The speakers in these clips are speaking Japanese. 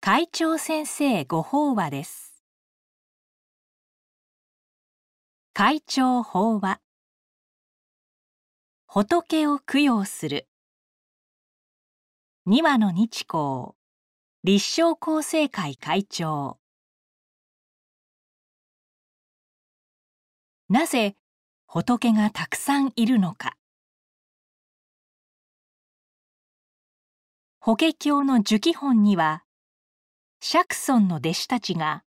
会長先生ご法話です。会長法話。仏を供養する。二話の日光。立正厚生会会長。なぜ仏がたくさんいるのか。法華経の寿記本には釈尊の弟子たちが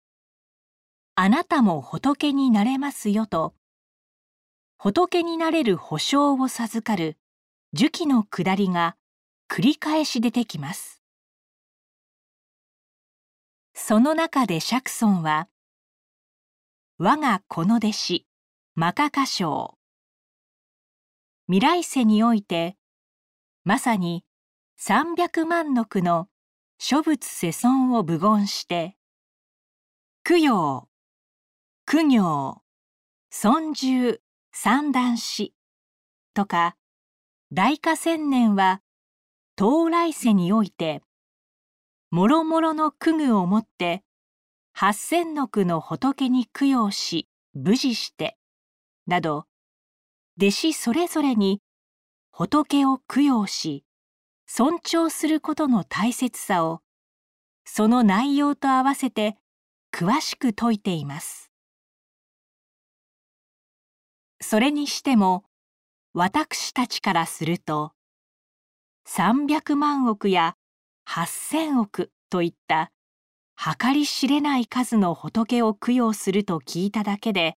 「あなたも仏になれますよ」と仏になれる保証を授かる寿記のくだりが繰り返し出てきます。その中で釈尊は「我が子の弟子マカカ将未来世においてまさに300万の句の諸仏世尊を武言して供養供養尊重三段死とか大化千年は到来世においてもろもろの供具をもって八千の句の仏に供養し無事してなど弟子それぞれに仏を供養し尊重することの大切さをその内容と合わせて詳しく説いています。それにしても私たちからすると300万億や8,000億といった計り知れない数の仏を供養すると聞いただけで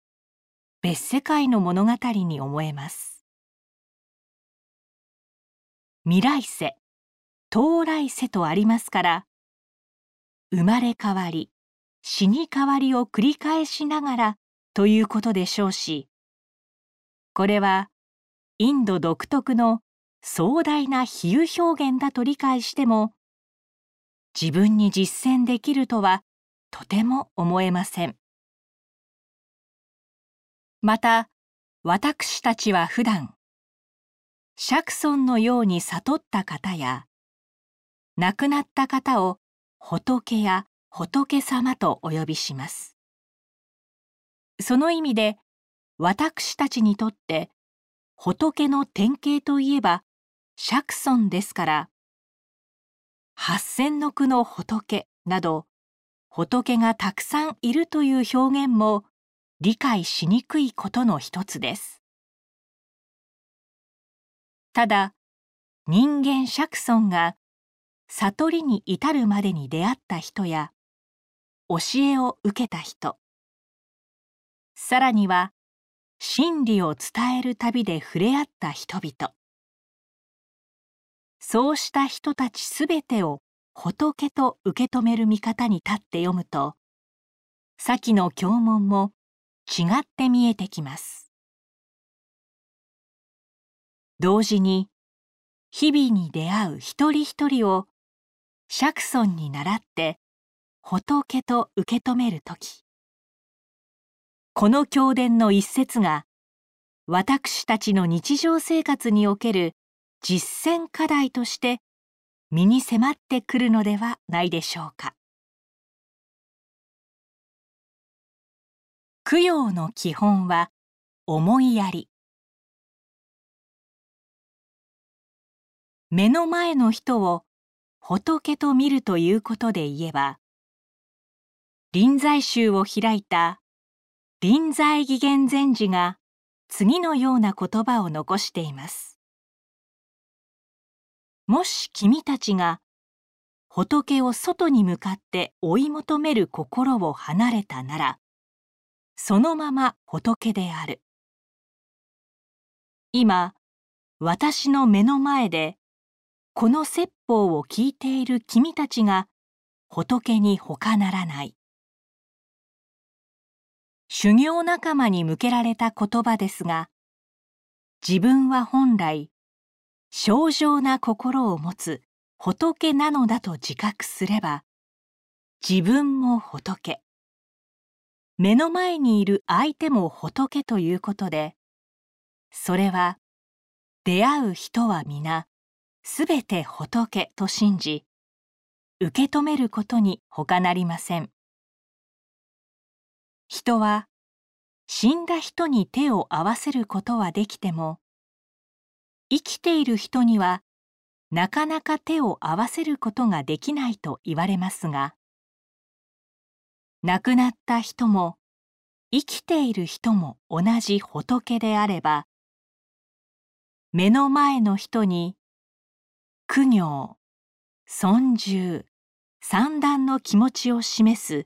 別世界の物語に思えます。未来世。到来世とありますから生まれ変わり死に変わりを繰り返しながらということでしょうしこれはインド独特の壮大な比喩表現だと理解しても自分に実践できるとはとても思えません。また私たちは普段釈尊のように悟った方や亡くなった方を仏や仏様とお呼びします。その意味で私たちにとって仏の典型といえば釈尊ですから八千の句の仏など仏がたくさんいるという表現も理解しにくいことの一つです。ただ人間釈尊が悟りに至るまでに出会った人や教えを受けた人。さらには真理を伝える旅で触れ合った人々。そうした人たちすべてを仏と受け止める見方に立って読むと先の経文も違って見えてきます。同時に日々に出会う一人一人を釈尊に倣って仏と受け止める時。この経典の一節が私たちの日常生活における実践課題として身に迫ってくるのではないでしょうか。供養の基本は思いやり。目の前の人を仏と見るということで言えば臨済宗を開いた臨済義元禅師が次のような言葉を残しています。もし君たちが仏を外に向かって追い求める心を離れたならそのまま仏である。今私の目の前でこの説法を聞いている君たちが仏に他ならない。修行仲間に向けられた言葉ですが自分は本来正常な心を持つ仏なのだと自覚すれば自分も仏。目の前にいる相手も仏ということでそれは出会う人は皆すべて仏と信じ受け止めることに他なりません。人は死んだ人に手を合わせることはできても生きている人にはなかなか手を合わせることができないと言われますが亡くなった人も生きている人も同じ仏であれば目の前の人に苦行尊重三段の気持ちを示す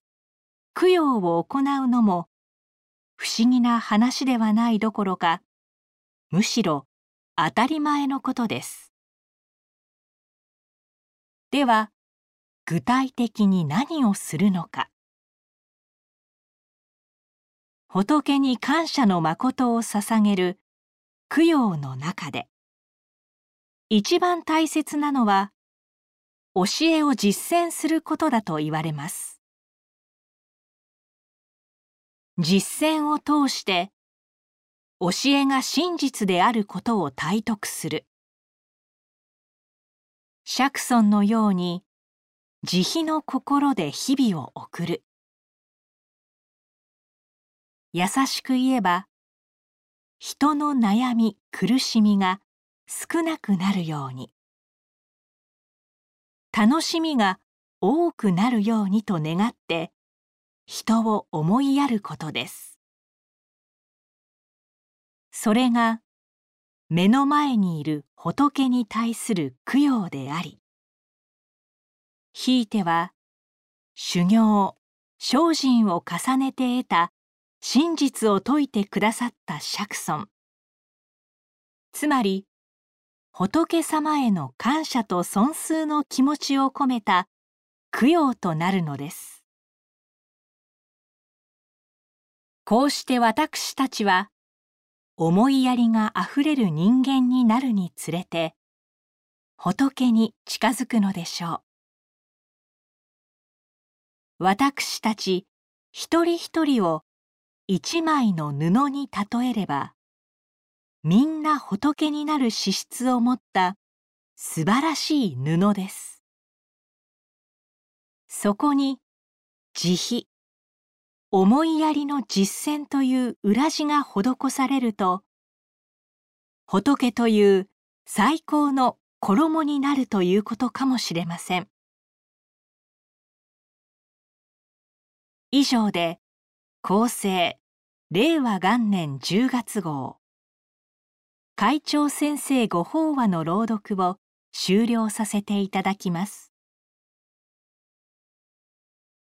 供養を行うのも不思議な話ではないどころかむしろ当たり前のことです。では具体的に何をするのか。仏に感謝の誠を捧げる供養の中で。一番大切なのは教えを実践することだと言われます。実践を通して教えが真実であることを体得する。釈尊のように慈悲の心で日々を送る。優しく言えば人の悩み苦しみが少なくなるように。楽しみが多くなるようにと願って人を思いやることです。それが目の前にいる仏に対する供養でありひいては修行精進を重ねて得た真実を説いてくださった釈尊。つまり仏様への感謝と尊崇の気持ちを込めた供養となるのです。こうして私たちは思いやりがあふれる人間になるにつれて仏に近づくのでしょう。私たち一人一人を一枚の布に例えればみんな仏になる資質を持った素晴らしい布です。そこに慈悲思いやりの実践という裏地が施されると仏という最高の衣になるということかもしれません。以上で厚生令和元年10月号。会長先生ご法話の朗読を終了させていただきます。